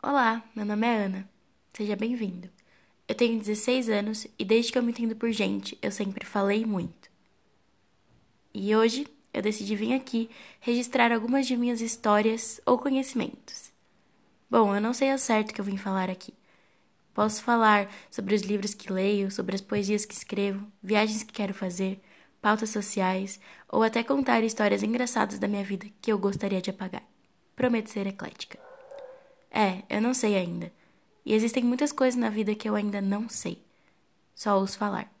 Olá, meu nome é Ana. Seja bem-vindo. Eu tenho 16 anos e desde que eu me entendo por gente, eu sempre falei muito. E hoje eu decidi vir aqui registrar algumas de minhas histórias ou conhecimentos. Bom, eu não sei ao certo o que eu vim falar aqui. Posso falar sobre os livros que leio, sobre as poesias que escrevo, viagens que quero fazer, pautas sociais ou até contar histórias engraçadas da minha vida que eu gostaria de apagar. Prometo ser eclética. É, eu não sei ainda. E existem muitas coisas na vida que eu ainda não sei. Só ouço falar.